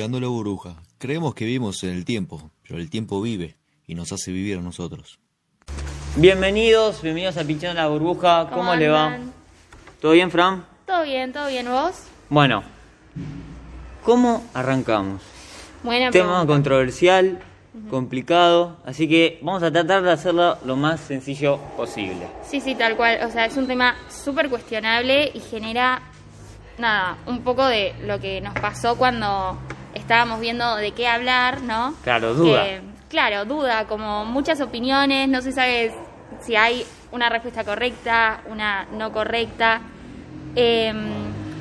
Pinchando la burbuja. Creemos que vivimos en el tiempo, pero el tiempo vive y nos hace vivir a nosotros. Bienvenidos, bienvenidos a Pinchando la burbuja. ¿Cómo, ¿Cómo le va? ¿Todo bien, Fran? Todo bien, todo bien, ¿vos? Bueno, ¿cómo arrancamos? Buena Tema pregunta. controversial, complicado, así que vamos a tratar de hacerlo lo más sencillo posible. Sí, sí, tal cual. O sea, es un tema súper cuestionable y genera, nada, un poco de lo que nos pasó cuando estábamos viendo de qué hablar, ¿no? Claro, duda. Claro, duda, como muchas opiniones, no se sabe si hay una respuesta correcta, una no correcta. Eh,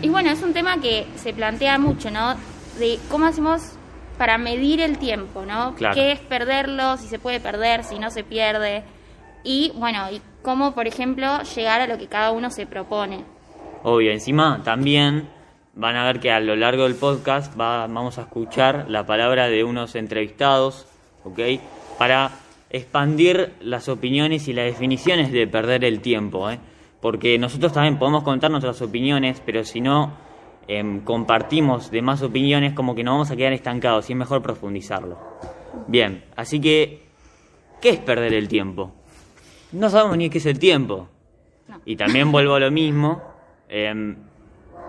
y bueno, es un tema que se plantea mucho, ¿no? De cómo hacemos para medir el tiempo, ¿no? Claro. ¿Qué es perderlo? Si se puede perder, si no se pierde. Y bueno, y cómo, por ejemplo, llegar a lo que cada uno se propone. Obvio, encima también van a ver que a lo largo del podcast va- vamos a escuchar la palabra de unos entrevistados, ¿ok? Para expandir las opiniones y las definiciones de perder el tiempo, ¿eh? Porque nosotros también podemos contar nuestras opiniones, pero si no em, compartimos demás opiniones, como que nos vamos a quedar estancados y es mejor profundizarlo. Bien, así que, ¿qué es perder el tiempo? No sabemos ni qué es el tiempo. No. Y también vuelvo a lo mismo, em,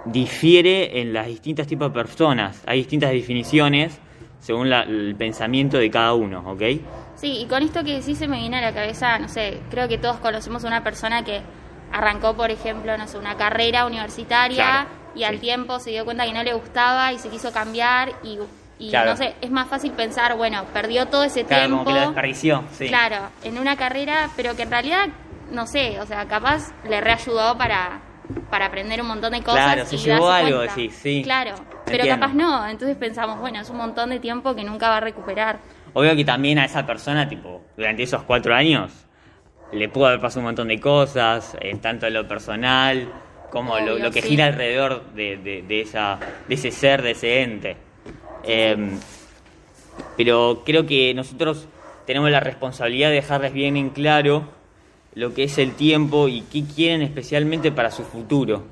difiere en las distintas tipos de personas. Hay distintas definiciones según la- el pensamiento de cada uno, ¿ok? Sí, y con esto que sí se me viene a la cabeza, no sé, creo que todos conocemos a una persona que arrancó, por ejemplo, no sé, una carrera universitaria Claro, y al sí. tiempo se dio cuenta que no le gustaba y se quiso cambiar y, y Claro. no sé, es más fácil pensar, bueno, perdió todo ese Claro, tiempo. como que lo desperdició, sí. Claro, en una carrera, pero que en realidad, no sé, o sea, capaz le reayudó para, para aprender un montón de cosas. Claro, se y llevó algo, cuenta. decís, sí. Claro, pero Entiendo. capaz no, entonces pensamos, bueno, es un montón de tiempo que nunca va a recuperar. Obvio que también a esa persona, tipo, durante esos cuatro años, le pudo haber pasado un montón de cosas, eh, tanto en lo personal como lo, Obvio, lo que sí. gira alrededor de, de- de esa, de ese ser, de ese ente. Em, pero creo que nosotros tenemos la responsabilidad de dejarles bien en claro lo que es el tiempo y qué quieren especialmente para su futuro.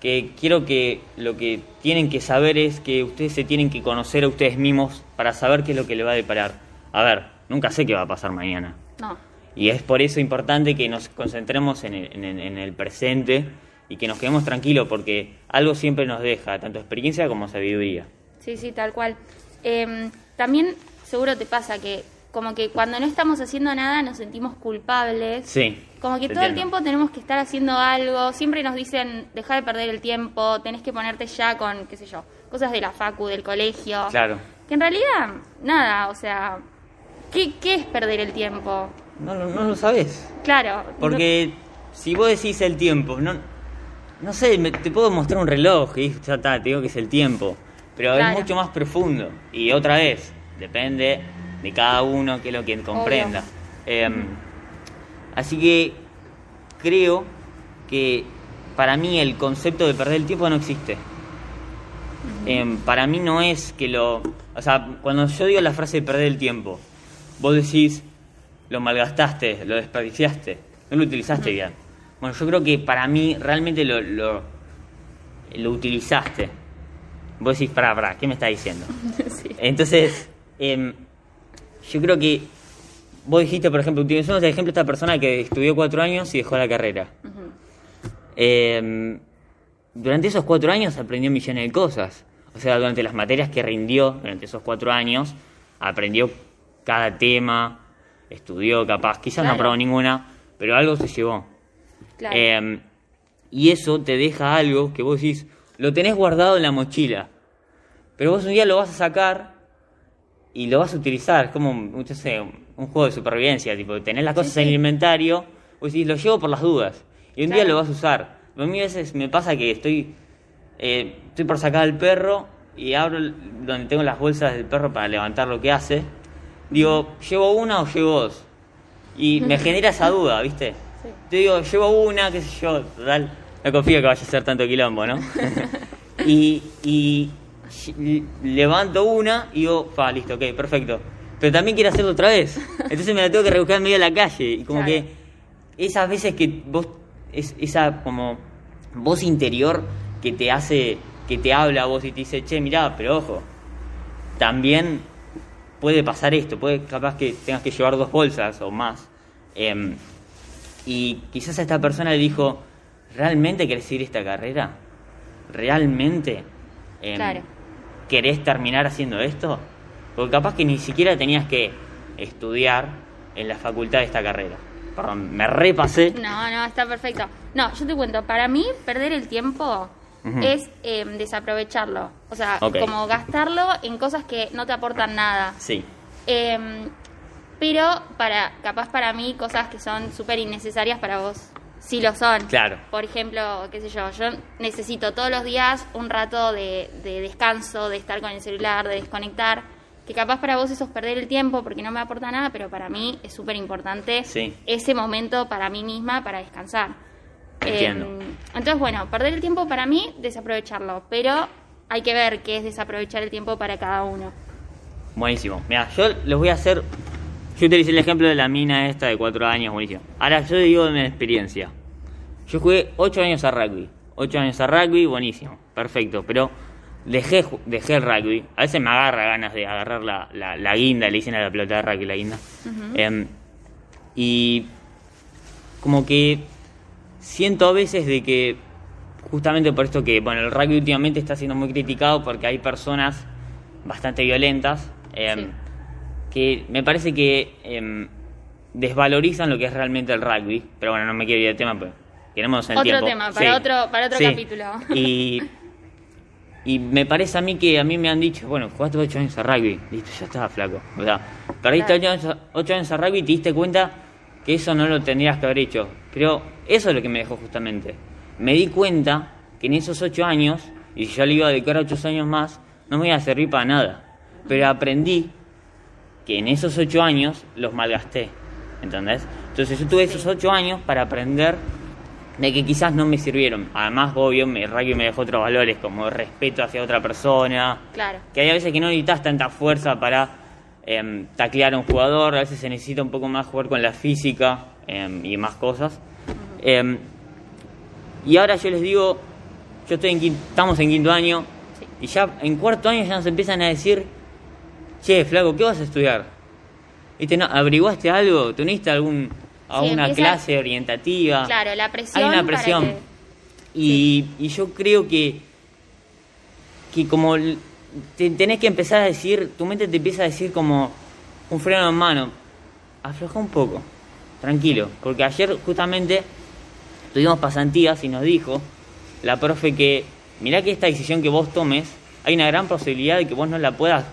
Que quiero que lo que tienen que saber es que ustedes se tienen que conocer a ustedes mismos para saber qué es lo que le va a deparar. A ver, nunca sé qué va a pasar mañana. No, Y es por eso importante que nos concentremos en el, en el- en el presente y que nos quedemos tranquilos porque algo siempre nos deja, tanto experiencia como sabiduría. Sí, sí, tal cual. Eh, también seguro te pasa que como que cuando no estamos haciendo nada nos sentimos culpables. Sí. Como que todo el tiempo tenemos que estar haciendo algo. Siempre nos dicen, deja de perder el tiempo, tenés que ponerte ya con, qué sé yo, cosas de la facu, del colegio. Claro. Que en realidad, nada, o sea, ¿qué, qué es perder el tiempo? No, no, no lo sabes. Claro. Porque si vos decís el tiempo, no, no sé, me- te puedo mostrar un reloj y ya está, te digo que es el tiempo. Pero Claro. es mucho más profundo. Y otra vez, depende de cada uno, que es lo que comprenda. Em, así que creo que para mí el concepto de perder el tiempo no existe. Em, para mí no es que lo... O sea, cuando yo digo la frase de perder el tiempo, vos decís, lo malgastaste, lo desperdiciaste, no lo utilizaste bien. Bueno, yo creo que para mí realmente lo, lo, lo utilizaste. Vos decís, pará, pará, ¿qué me estás diciendo? Sí. Entonces, em, yo creo que vos dijiste, por ejemplo, utilizamos el ejemplo de esta persona que estudió cuatro años y dejó la carrera. Ujú. Eh, durante esos cuatro años aprendió millones de cosas. O sea, durante las materias que rindió durante esos cuatro años, aprendió cada tema, estudió capaz, quizás no Claro. aprobó ninguna, pero algo se llevó. Claro. Eh, y eso te deja algo que vos decís, lo tenés guardado en la mochila, pero vos un día lo vas a sacar y lo vas a utilizar. Es como, sé, un juego de supervivencia, tipo, tenés las cosas sí. en el inventario, vos decís, lo llevo por las dudas, y un día lo vas a usar. A mí a veces me pasa que estoy, eh, estoy por sacar al perro y abro donde tengo las bolsas del perro para levantar lo que hace. Digo, ¿llevo una o llevo dos? Y me genera esa duda, ¿viste? Sí. Te digo, llevo una, qué sé yo, total. No confío que vaya a ser tanto quilombo, ¿no? y, levanto una y digo, fa, listo, ok, perfecto. Pero también quiero hacerlo otra vez. Entonces me la tengo que rebuscar en medio de la calle. Y como Claro. que esas veces que vos, es, esa como voz interior que te hace, que te habla a vos y te dice, che, mirá, pero ojo, también puede pasar esto, puede capaz que tengas que llevar dos bolsas o más. Em, y quizás a esta persona le dijo, ¿realmente querés seguir esta carrera? ¿Realmente em, Claro. Querés terminar haciendo esto? Porque capaz que ni siquiera tenías que estudiar en la facultad de esta carrera. Perdón, me repasé. No, no, está perfecto. No, yo te cuento, para mí perder el tiempo es eh, desaprovecharlo. O sea, como gastarlo en cosas que no te aportan nada. Sí, Eh, pero para, capaz para mí, cosas que son súper innecesarias para vos, sí lo son. Claro. Por ejemplo, qué sé yo, yo necesito todos los días un rato de, de descanso, de estar con el celular, de desconectar. Que capaz para vos eso es perder el tiempo porque no me aporta nada, pero para mí es súper importante Sí. ese momento para mí misma para descansar. Entiendo. Eh, entonces, bueno, perder el tiempo para mí, desaprovecharlo, pero hay que ver qué es desaprovechar el tiempo para cada uno. buenísimo. Mira, yo les voy a hacer. Yo utilicé el ejemplo de la mina esta de cuatro años, buenísimo. Ahora yo digo de mi experiencia. Yo jugué ocho años a rugby. Ocho años a rugby, buenísimo, perfecto. Pero dejé, dejé el rugby. A veces me agarra ganas de agarrar la, la, la guinda, le dicen a la pelota de rugby la guinda. Em, y como que siento a veces de que justamente por esto que bueno el rugby últimamente está siendo muy criticado porque hay personas bastante violentas em, Sí. Que me parece que em, desvalorizan lo que es realmente el rugby pero bueno no me quiero ir del tema pues queremos el Otro tiempo tema, para otro- para otro Sí. capítulo. y y me parece a mí que a mí me han dicho, bueno, jugaste 8 años a rugby, listo, ya estaba flaco. O sea, perdiste Claro. 8 años, ocho años a rugby y te diste cuenta que eso no lo tendrías que haber hecho. Pero eso es lo que me dejó justamente. Me di cuenta que en esos 8 años, y si yo le iba a dedicar 8 años más, no me iba a servir para nada. Pero aprendí que en esos 8 años los malgasté. ¿Entendés? Entonces yo tuve esos 8 años para aprender de que quizás no me sirvieron. Además, obvio, me, rugby me dejó otros valores como respeto hacia otra persona. Claro. Que hay a veces que no necesitas tanta fuerza para em, taclear a un jugador, a veces se necesita un poco más jugar con la física em, y más cosas. Em, y ahora yo les digo, yo estoy en quin- estamos en quinto año Sí. y ya en cuarto año ya nos empiezan a decir, che, flaco, ¿qué vas a estudiar? ¿Viste, no, ¿Averiguaste algo? ¿Tuniste algún, a Sí, una empieza- clase orientativa? Claro, la presión. Hay una para presión. que- Y, y yo creo que, que como te, tenés que empezar a decir, tu mente te empieza a decir como un freno en mano, afloja un poco, tranquilo, porque ayer justamente tuvimos pasantías y nos dijo la profe que mirá que esta decisión que vos tomes, hay una gran posibilidad de que vos no la puedas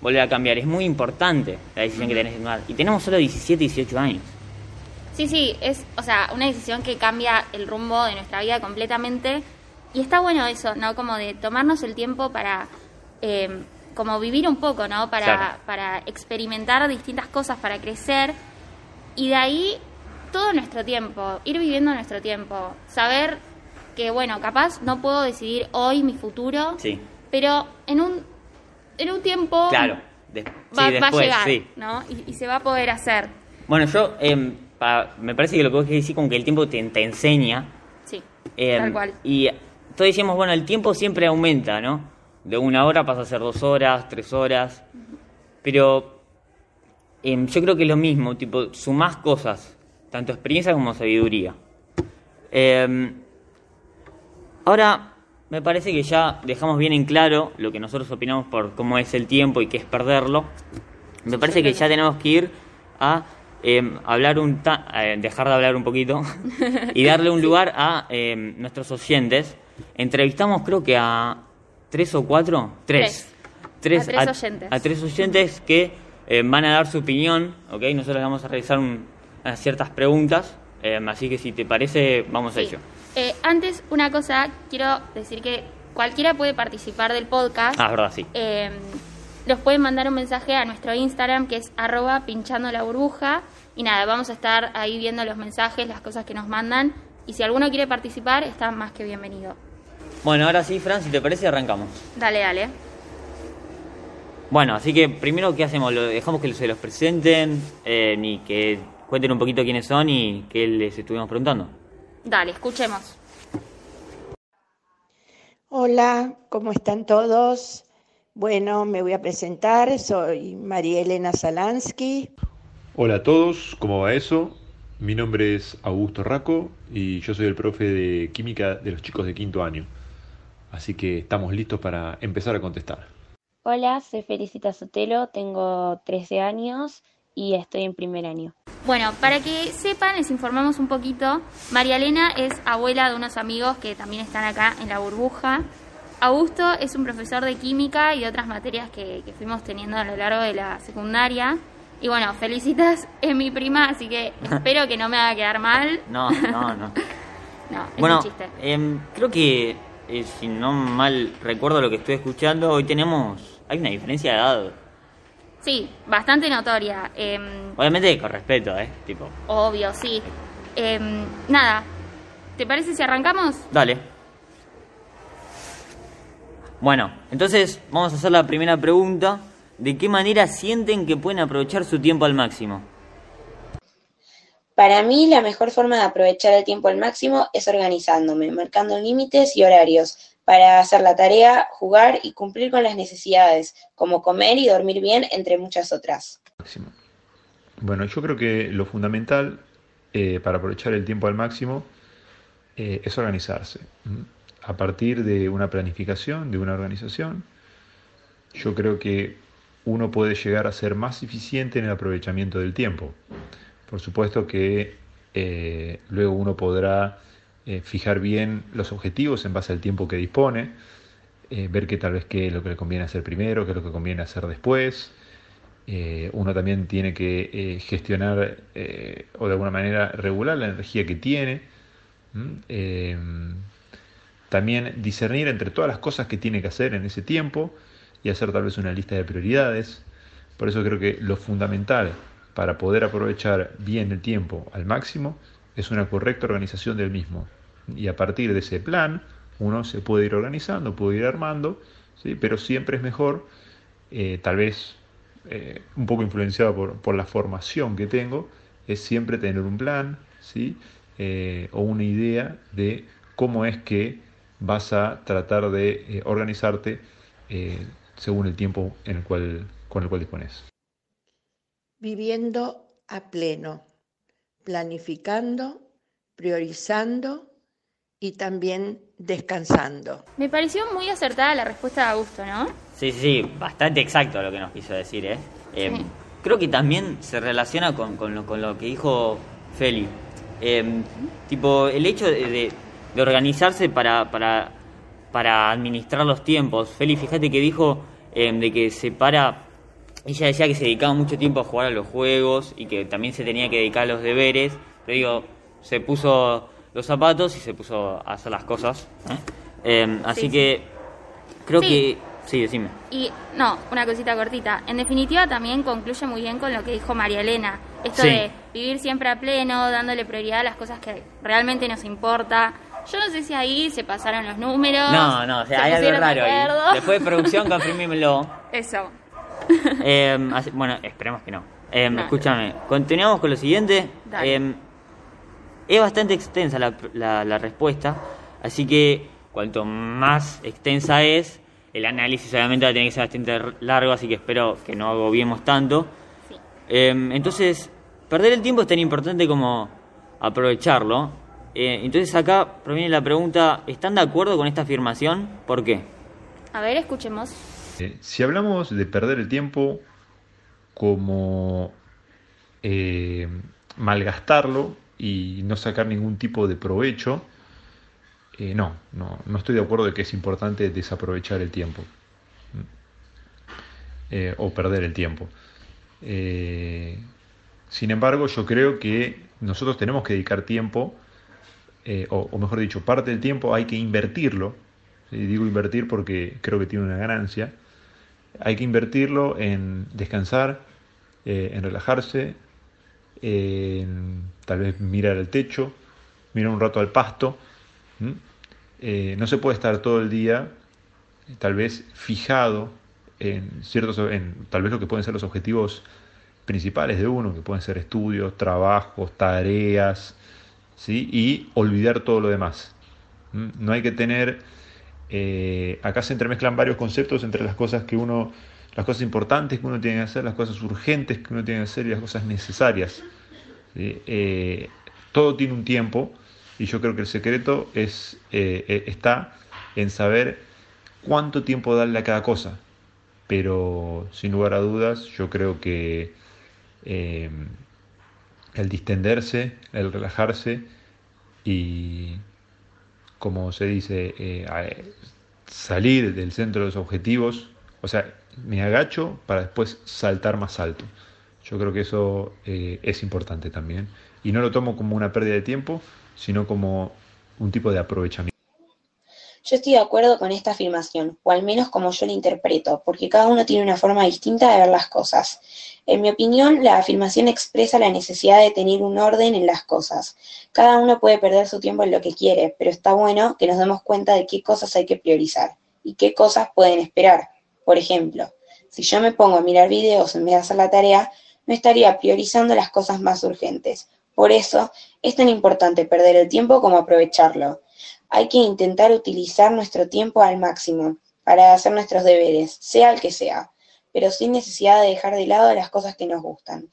volver a cambiar, es muy importante la decisión que tenés que tomar, y tenemos solo 17, 18 años. Sí, sí, es, o sea, una decisión que cambia el rumbo de nuestra vida completamente. Y está bueno eso, ¿no? Como de tomarnos el tiempo para, eh, como vivir un poco, ¿no? Para, Claro. para experimentar distintas cosas, para crecer. Y de ahí todo nuestro tiempo, ir viviendo nuestro tiempo. Saber que, bueno, capaz no puedo decidir hoy mi futuro, Sí, pero en un, en un tiempo claro. De- va, sí, va a llegar, sí. ¿no? Y, y se va a poder hacer. Bueno, yo em, pa- me parece que lo que vos querés decir como que el tiempo te, te enseña. Sí, em, tal cual. Y todos decimos, bueno, el tiempo siempre aumenta, ¿no? De una hora pasa a ser dos horas, tres horas. Pero em, yo creo que es lo mismo, tipo, sumás cosas, tanto experiencia como sabiduría. Ahora, me parece que ya dejamos bien en claro lo que nosotros opinamos por cómo es el tiempo y qué es perderlo. Me parece que ya tenemos que ir a em, hablar un ta- eh, dejar de hablar un poquito y darle un lugar a em, nuestros oyentes. Entrevistamos creo que a tres o cuatro, tres, Tres. A tres oyentes. a tres oyentes que eh, van a dar su opinión, ¿ok? Nosotros vamos a realizar un- ciertas preguntas, em, así que si te parece, vamos a ello. Eh, antes, una cosa, quiero decir que cualquiera puede participar del podcast. Ah, es verdad, sí. Eh, nos pueden mandar un mensaje a nuestro Instagram que es arroba pinchando la burbuja. Y nada, vamos a estar ahí viendo los mensajes, las cosas que nos mandan. Y si alguno quiere participar, está más que bienvenido. Bueno, ahora sí, Fran, si te parece, arrancamos. Dale, dale. Bueno, así que primero, ¿qué hacemos? ¿Lo dejamos que se los presenten eh, y que cuenten un poquito quiénes son y qué les estuvimos preguntando? Dale, escuchemos. Hola, ¿cómo están todos? Bueno, me voy a presentar, soy María Elena Salansky. Hola a todos, ¿cómo va eso? Mi nombre es Augusto Raco y yo soy el profe de química de los chicos de quinto año. Así que estamos listos para empezar a contestar. Hola, soy Felicita Sotelo, tengo 13 años y estoy en primer año. Bueno, para que sepan, les informamos un poquito. María Elena es abuela de unos amigos que también están acá en la burbuja. Augusto es un profesor de química y de otras materias que, que fuimos teniendo a lo largo de la secundaria. Y bueno, Felicitas es mi prima, así que espero que no me haga quedar mal. No, no, no. No, es bueno, un chiste. em, creo que, eh, si no mal recuerdo lo que estoy escuchando, hoy tenemos... Hay una diferencia de edad. Sí, bastante notoria. Em, Obviamente con respeto, ¿eh? Tipo, obvio, sí. Em, nada, ¿te parece si arrancamos? dale. Bueno, entonces vamos a hacer la primera pregunta. ¿De qué manera sienten que pueden aprovechar su tiempo al máximo? Para mí, la mejor forma de aprovechar el tiempo al máximo es organizándome, marcando límites y horarios para hacer la tarea, jugar y cumplir con las necesidades, como comer y dormir bien, entre muchas otras. Bueno, yo creo que lo fundamental eh, para aprovechar el tiempo al máximo eh, es organizarse. A partir de una planificación, de una organización, yo creo que uno puede llegar a ser más eficiente en el aprovechamiento del tiempo. Por supuesto que eh, luego uno podrá eh, fijar bien los objetivos en base al tiempo que dispone, eh, ver qué tal vez qué es lo que le conviene hacer primero, qué es lo que conviene hacer después. Eh, uno también tiene que gestionar o de alguna manera regular la energía que tiene. ¿m? Eh, también discernir entre todas las cosas que tiene que hacer en ese tiempo y hacer tal vez una lista de prioridades. Por eso creo que lo fundamental para poder aprovechar bien el tiempo al máximo es una correcta organización del mismo. Y a partir de ese plan uno se puede ir organizando, puede ir armando, ¿sí? pero siempre es mejor, eh, tal vez eh, un poco influenciado por, por la formación que tengo, es siempre tener un plan ¿sí? Eh, o una idea de cómo es que vas a tratar de organizarte según el tiempo en el cual, con el cual dispones. Viviendo a pleno, planificando, priorizando y también descansando. Me pareció muy acertada la respuesta de Augusto, ¿no? Sí, sí, sí, bastante exacto lo que nos quiso decir, ¿eh? Eh, Sí. Creo que también se relaciona con, con lo, con lo que dijo Feli. Eh, tipo, el hecho de, de- de organizarse para, para, para administrar los tiempos. Feli, fíjate que dijo eh, de que se para... Ella decía que se dedicaba mucho tiempo a jugar a los juegos y que también se tenía que dedicar a los deberes. Pero digo, se puso los zapatos y se puso a hacer las cosas. ¿eh? Eh, así Sí, sí. que creo Sí. que... Sí, decime. Y no, una cosita cortita. En definitiva también concluye muy bien con lo que dijo María Elena. Esto Sí. de vivir siempre a pleno, dándole prioridad a las cosas que realmente nos importa. Yo no sé si ahí se pasaron los números. No, no, o sea, se hay algo raro ahí. Después de producción, confirmímelo. Eso. Eh, así- bueno, esperemos que no. Eh, No. Escúchame, continuamos con lo siguiente. Dale. Es bastante extensa la, la- la respuesta, así que cuanto más extensa es, el análisis obviamente va a tener que ser bastante largo, así que espero que no agobiemos tanto. Sí. Eh, entonces, perder el tiempo es tan importante como aprovecharlo. Eh, entonces acá proviene la pregunta, ¿están de acuerdo con esta afirmación? ¿Por qué? A ver, escuchemos. Eh, si hablamos de perder el tiempo como eh, malgastarlo y no sacar ningún tipo de provecho, eh, no, no, no estoy de acuerdo de que es importante desaprovechar el tiempo ¿m? Eh, o perder el tiempo. Eh, sin embargo, yo creo que nosotros tenemos que dedicar tiempo, o, mejor dicho, parte del tiempo hay que invertirlo. ¿sí? Digo invertir porque creo que tiene una ganancia. Hay que invertirlo en descansar, en relajarse, en tal vez mirar al techo, mirar un rato al pasto. Eh, no se puede estar todo el día, eh, tal vez fijado en ciertos, en tal vez lo que pueden ser los objetivos principales de uno, que pueden ser estudios, trabajos, tareas, ¿sí? y olvidar todo lo demás. No hay que tener eh, acá se entremezclan varios conceptos entre las cosas que uno, las cosas importantes que uno tiene que hacer, las cosas urgentes que uno tiene que hacer y las cosas necesarias. Eh, todo tiene un tiempo y yo creo que el secreto es, eh, está en saber cuánto tiempo darle a cada cosa. Pero sin lugar a dudas, yo creo que el distenderse, el relajarse y, como se dice, eh, salir del centro de los objetivos, o sea, me agacho para después saltar más alto. Yo creo que eso eh, es importante también. Y no lo tomo como una pérdida de tiempo, sino como un tipo de aprovechamiento. Yo estoy de acuerdo con esta afirmación, o al menos como yo la interpreto, porque cada uno tiene una forma distinta de ver las cosas. En mi opinión, la afirmación expresa la necesidad de tener un orden en las cosas. Cada uno puede perder su tiempo en lo que quiere, pero está bueno que nos demos cuenta de qué cosas hay que priorizar y qué cosas pueden esperar. Por ejemplo, si yo me pongo a mirar videos en vez de hacer la tarea, no estaría priorizando las cosas más urgentes. Por eso es tan importante perder el tiempo como aprovecharlo. Hay que intentar utilizar nuestro tiempo al máximo para hacer nuestros deberes, sea el que sea, pero sin necesidad de dejar de lado las cosas que nos gustan.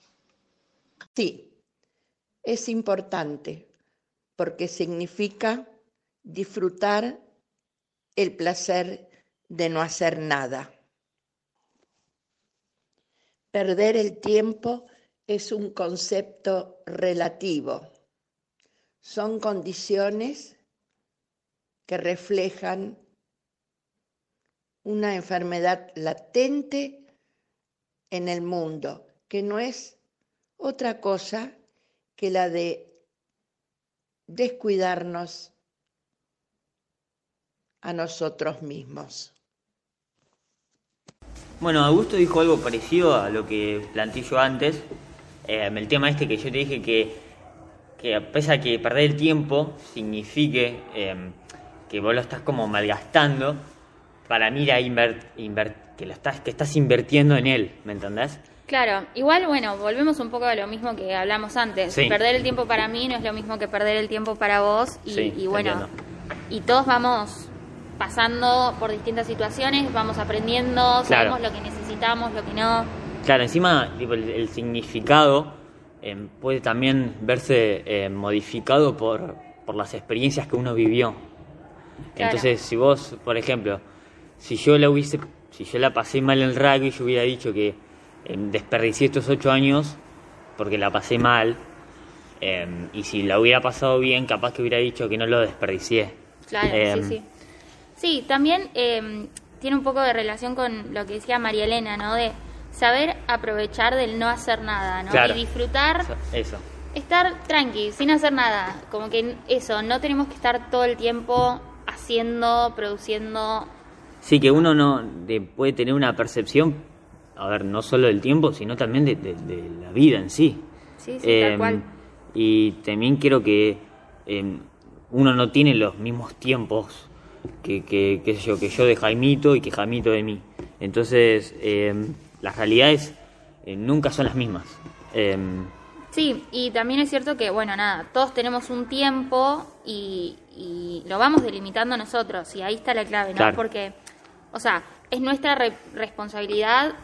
Sí, es importante porque significa disfrutar el placer de no hacer nada. Perder el tiempo es un concepto relativo. Son condiciones que reflejan una enfermedad latente en el mundo, que no es otra cosa que la de descuidarnos a nosotros mismos. Bueno, Augusto dijo algo parecido a lo que planteé yo antes, eh, el tema este que yo te dije que, que pese a que perder el tiempo signifique eh, que vos lo estás como malgastando, para mí era que, lo estás, que estás invirtiendo en él, ¿me entendés? Claro, igual, bueno, volvemos un poco a lo mismo que hablamos antes. Perder el tiempo para mí no es lo mismo que perder el tiempo para vos. Y, bueno, y todos vamos pasando por distintas situaciones, vamos aprendiendo, sabemos lo que necesitamos, lo que no. Claro, encima el, significado eh, puede también verse eh, modificado por, por las experiencias que uno vivió. Entonces, si vos, por ejemplo, si yo la hubiese, si yo la pasé mal en el rugby, yo hubiera dicho que em, desperdicié estos ocho años porque la pasé mal. Em, y si la hubiera pasado bien, capaz que hubiera dicho que no lo desperdicié. Claro, sí, em, sí. Sí, también tiene un poco de relación con lo que decía María Elena, ¿no? De saber aprovechar del no hacer nada, ¿no? Y disfrutar. Eso. Estar tranqui, sin hacer nada. Como que eso, no tenemos que estar todo el tiempo haciendo, produciendo. Sí, que uno no puede tener una percepción, a ver, no solo del tiempo, sino también de, la vida en sí. Sí, sí, tal em, cual. Y también quiero que em, uno no tiene los mismos tiempos que, que, yo, que yo de Jaimito y que Jaimito de mí. Entonces, em, las realidades eh, nunca son las mismas. Sí, y también es cierto que, bueno, nada, todos tenemos un tiempo y, lo vamos delimitando nosotros, y ahí está la clave, ¿no? Porque, o sea, es nuestra responsabilidad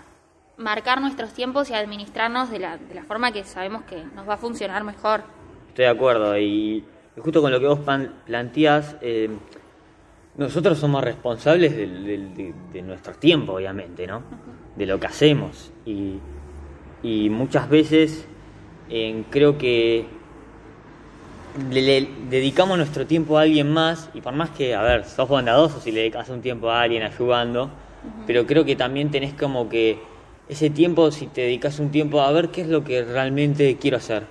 marcar nuestros tiempos y administrarnos de la, de la forma que sabemos que nos va a funcionar mejor. Estoy de acuerdo, y justo con lo que vos planteás, eh, nosotros somos responsables de, nuestro tiempo, obviamente, ¿no? De lo que hacemos, y, y muchas veces creo que le, dedicamos nuestro tiempo a alguien más y por más que, a ver, sos bondadoso si le dedicas un tiempo a alguien ayudando, pero creo que también tenés como que ese tiempo, si te dedicas un tiempo a ver qué es lo que realmente quiero hacer.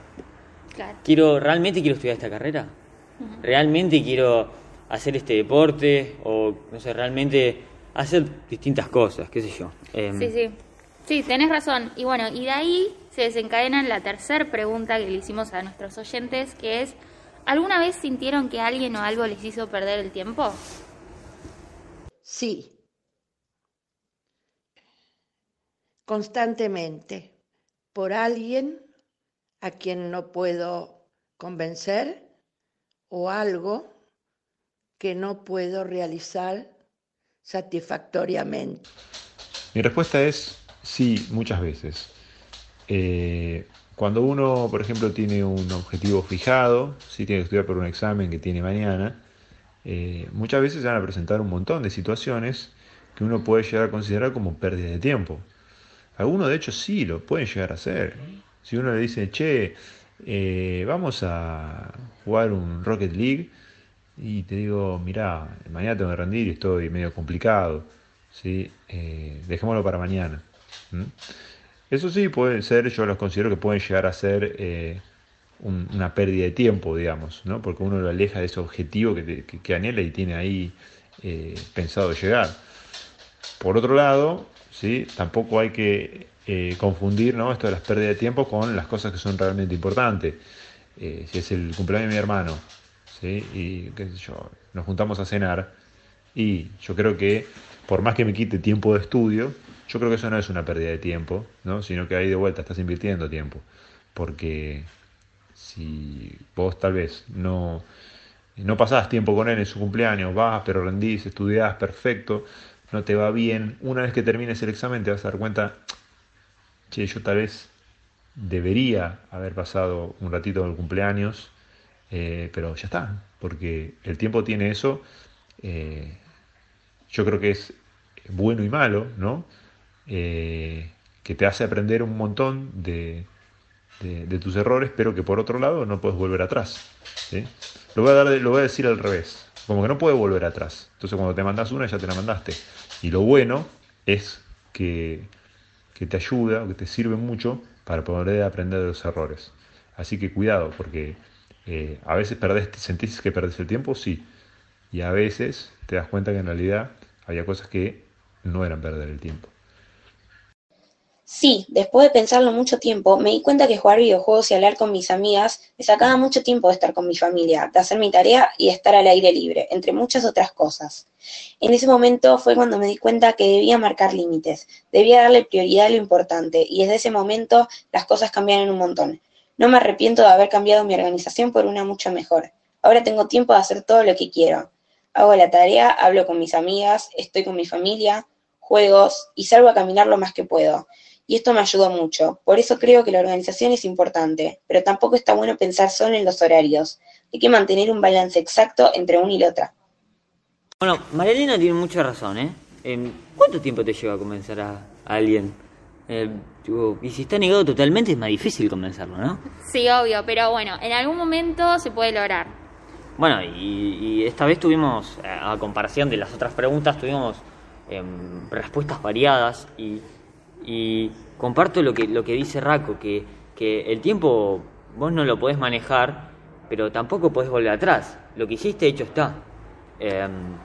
Quiero, ¿Realmente quiero estudiar esta carrera? ¿Realmente quiero hacer este deporte? O, no sé, realmente hacer distintas cosas, qué sé yo. Em, sí, sí. Sí, tenés razón. Y bueno, y de ahí se desencadena la tercera pregunta que le hicimos a nuestros oyentes, que es, ¿alguna vez sintieron que alguien o algo les hizo perder el tiempo? Sí. Constantemente. Por alguien a quien no puedo convencer o algo que no puedo realizar satisfactoriamente. Mi respuesta es sí, muchas veces. Eh, cuando uno, por ejemplo, tiene un objetivo fijado, si tiene que estudiar por un examen que tiene mañana, eh, muchas veces se van a presentar un montón de situaciones que uno puede llegar a considerar como pérdida de tiempo. Algunos de hecho sí lo pueden llegar a hacer. Si uno le dice, che, eh, vamos a jugar un Rocket League y te digo, mirá, mañana tengo que rendir y estoy medio complicado, ¿sí? Eh, dejémoslo para mañana. Eso sí puede ser, yo los considero que pueden llegar a ser eh, una pérdida de tiempo, digamos, ¿no? porque uno lo aleja de ese objetivo que, anhela y tiene ahí pensado llegar. Por otro lado, ¿sí? tampoco hay que eh, confundir ¿no? esto de las pérdidas de tiempo con las cosas que son realmente importantes. Eh, si es el cumpleaños de mi hermano, y qué sé yo, nos juntamos a cenar, y yo creo que por más que me quite tiempo de estudio, yo creo que eso no es una pérdida de tiempo, ¿no? sino que ahí de vuelta estás invirtiendo tiempo. Porque si vos tal vez no, no pasás tiempo con él en su cumpleaños, vas, pero rendís, estudiás, perfecto, no te va bien, una vez que termines el examen te vas a dar cuenta, che, yo tal vez debería haber pasado un ratito el cumpleaños, eh, pero ya está, porque el tiempo tiene eso, eh, yo creo que es bueno y malo, ¿no? Eh, que te hace aprender un montón de, de, tus errores, pero que por otro lado no puedes volver atrás. Lo, voy a dar, lo voy a decir al revés, como que no puedes volver atrás. Entonces cuando te mandas una ya te la mandaste. Y lo bueno es que, te ayuda, que te sirve mucho para poder aprender de los errores. Así que cuidado, porque eh, a veces perdés, sentís que perdés el tiempo, sí. Y a veces te das cuenta que en realidad había cosas que no eran perder el tiempo. Sí, después de pensarlo mucho tiempo, me di cuenta que jugar videojuegos y hablar con mis amigas me sacaba mucho tiempo de estar con mi familia, de hacer mi tarea y de estar al aire libre, entre muchas otras cosas. En ese momento fue cuando me di cuenta que debía marcar límites, debía darle prioridad a lo importante, y desde ese momento las cosas cambiaron un montón. No me arrepiento de haber cambiado mi organización por una mucho mejor. Ahora tengo tiempo de hacer todo lo que quiero. Hago la tarea, hablo con mis amigas, estoy con mi familia, juegos y salgo a caminar lo más que puedo y esto me ayudó mucho. Por eso creo que la organización es importante, pero tampoco está bueno pensar solo en los horarios. Hay que mantener un balance exacto entre una y la otra. Bueno, Marilena tiene mucha razón, ¿eh? ¿Cuánto tiempo te lleva a convencer a, alguien? Eh, y si está negado totalmente es más difícil convencerlo, ¿no? Sí, obvio, pero bueno, en algún momento se puede lograr. Bueno, y, esta vez tuvimos, a comparación de las otras preguntas, tuvimos em, respuestas variadas y y comparto lo que, lo que dice Raco, que, que el tiempo vos no lo podés manejar, pero tampoco podés volver atrás. Lo que hiciste hecho está. Em,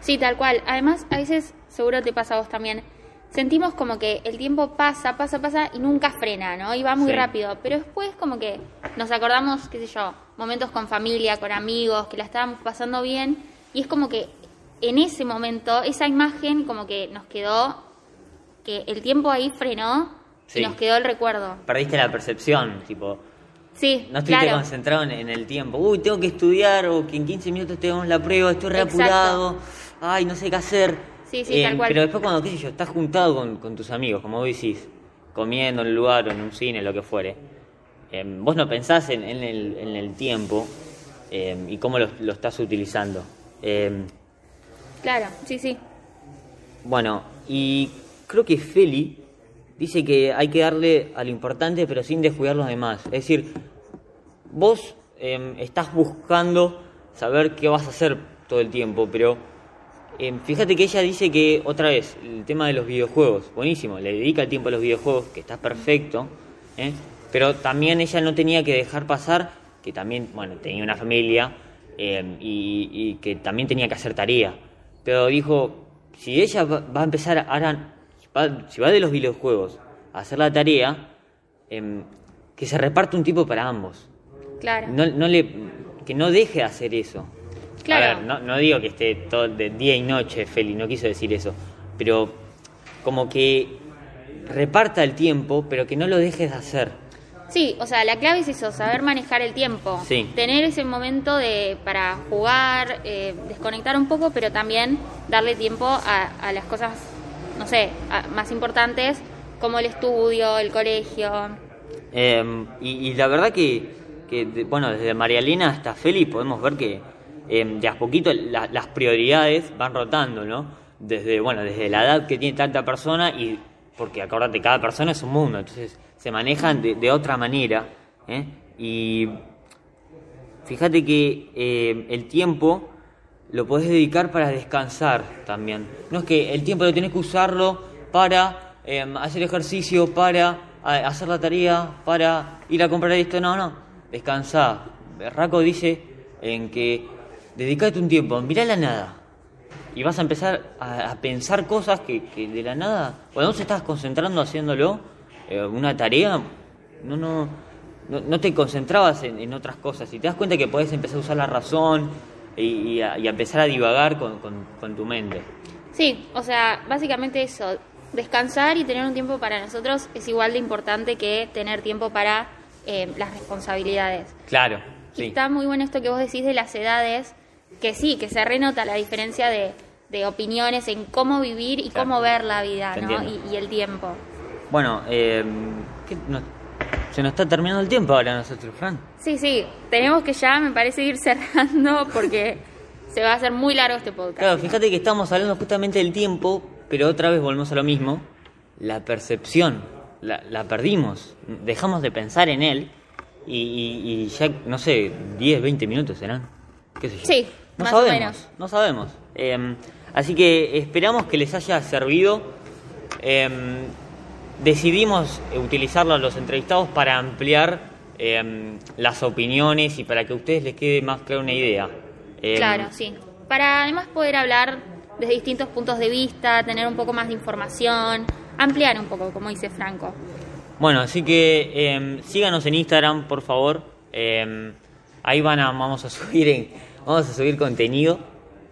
sí, tal cual. Además, a veces, seguro te pasa a vos también, sentimos como que el tiempo pasa, pasa, pasa y nunca frena, ¿no? Y va muy rápido. Pero después como que nos acordamos, qué sé yo, momentos con familia, con amigos, que la estábamos pasando bien. Y es como que en ese momento, esa imagen como que nos quedó que el tiempo ahí frenó y nos quedó el recuerdo. Perdiste la percepción, tipo. Sí, No estuviste concentrado en, el tiempo. Uy, tengo que estudiar o que en 15 minutos tenemos la prueba, estoy reapurado. Ay, no sé qué hacer. Sí, sí, tal eh, cual. Pero después cuando, qué sé yo, estás juntado con, tus amigos, como vos decís, comiendo en un lugar o en un cine, lo que fuere. Em, vos no pensás en, el, tiempo em, y cómo lo, lo estás utilizando. Em, claro, sí, sí. Bueno, y creo que Feli dice que hay que darle a lo importante pero sin descuidar los demás. Es decir, vos estás buscando saber qué vas a hacer todo el tiempo, pero em, fíjate que ella dice que, otra vez, el tema de los videojuegos, buenísimo, le dedica el tiempo a los videojuegos, que está perfecto, ¿eh? pero también ella no tenía que dejar pasar que también, bueno, tenía una familia em, y, que también tenía que hacer tarea. Pero dijo, si ella va, va a empezar ahora si va de los videojuegos a hacer la tarea, em, que se reparte un tipo para ambos. Claro. No, no le, que no deje de hacer eso. Claro. no, no, digo que esté todo de día y noche, Feli, no quiso decir eso. Pero como que reparta el tiempo, pero que no lo dejes de hacer. Sí, o sea, la clave es eso, saber manejar el tiempo. Sí. Tener ese momento de para jugar, eh, desconectar un poco, pero también darle tiempo a, a las cosas, no sé, a- más importantes, como el estudio, el colegio. Eh, y, y la verdad que, que, bueno, desde María Elena hasta Feli podemos ver que eh, de a poquito la- las prioridades van rotando, ¿no? Desde, bueno, desde la edad que tiene tanta persona y, porque acordate, cada persona es un mundo, entonces se manejan de, otra manera, ¿eh? Y fíjate que eh, el tiempo lo podés dedicar para descansar también. No es que el tiempo lo tenés que usarlo para eh, hacer ejercicio, para hacer la tarea, para ir a comprar esto. No, no. Descansá. Raco dice en que dedicate un tiempo, mirá la nada. Y vas a empezar a, a pensar cosas que, que de la nada, cuando vos estás concentrando haciéndolo, eh, una tarea, no, no, no, no te concentrabas en, en otras cosas y te das cuenta que podés empezar a usar la razón y, y a, y a empezar a divagar con, con- con tu mente. Sí, o sea, básicamente eso, descansar y tener un tiempo para nosotros es igual de importante que tener tiempo para eh, las responsabilidades. Claro, Y está muy bueno esto que vos decís de las edades, que sí, que se renota la diferencia de, de opiniones en cómo vivir y Claro. cómo ver la vida, ¿no? Y, y el tiempo. Bueno, eh, ¿qué nos- se nos está terminando el tiempo ahora nosotros, Fran. Sí, sí, tenemos que ya, me parece, ir cerrando porque se va a hacer muy largo este podcast. Claro, fíjate que estamos hablando justamente del tiempo, pero otra vez volvemos a lo mismo. La percepción, la, la perdimos. Dejamos de pensar en él y, y- y ya, no sé, 10, 20 minutos serán. ¿Qué sé yo? Sí, no más o sabemos, menos. No sabemos. Eh, así que esperamos que les haya servido. Eh, decidimos utilizarlo a los entrevistados para ampliar eh, las opiniones y para que a ustedes les quede más clara una idea. Eh, Claro, sí. Para además poder hablar desde distintos puntos de vista, tener un poco más de información, ampliar un poco, como dice Franco. Bueno, así que síganos en Instagram, por favor. Ahí van a, vamos a subir en- vamos a subir contenido.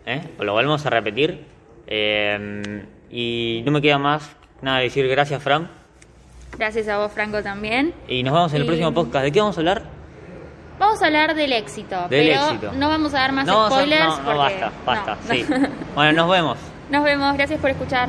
¿eh? Lo volvemos a repetir. Eh, y no me queda más nada que decir gracias, Fran. Gracias a vos, Franco, también. Y nos vemos en el Y- próximo podcast. ¿De qué vamos a hablar? Vamos a hablar del éxito, Del pero éxito. no vamos a dar más no, vamos a- spoilers no, no, porque basta, basta. Sí. Bueno, nos vemos. Nos vemos, gracias por escuchar.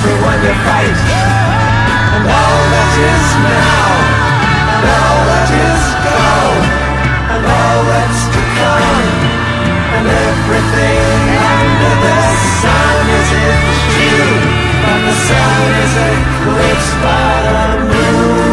everyone you fight. And all that is now, and all that is gone, and all that's to come, and everything under the sun is in you. and the sun is eclipsed by the moon.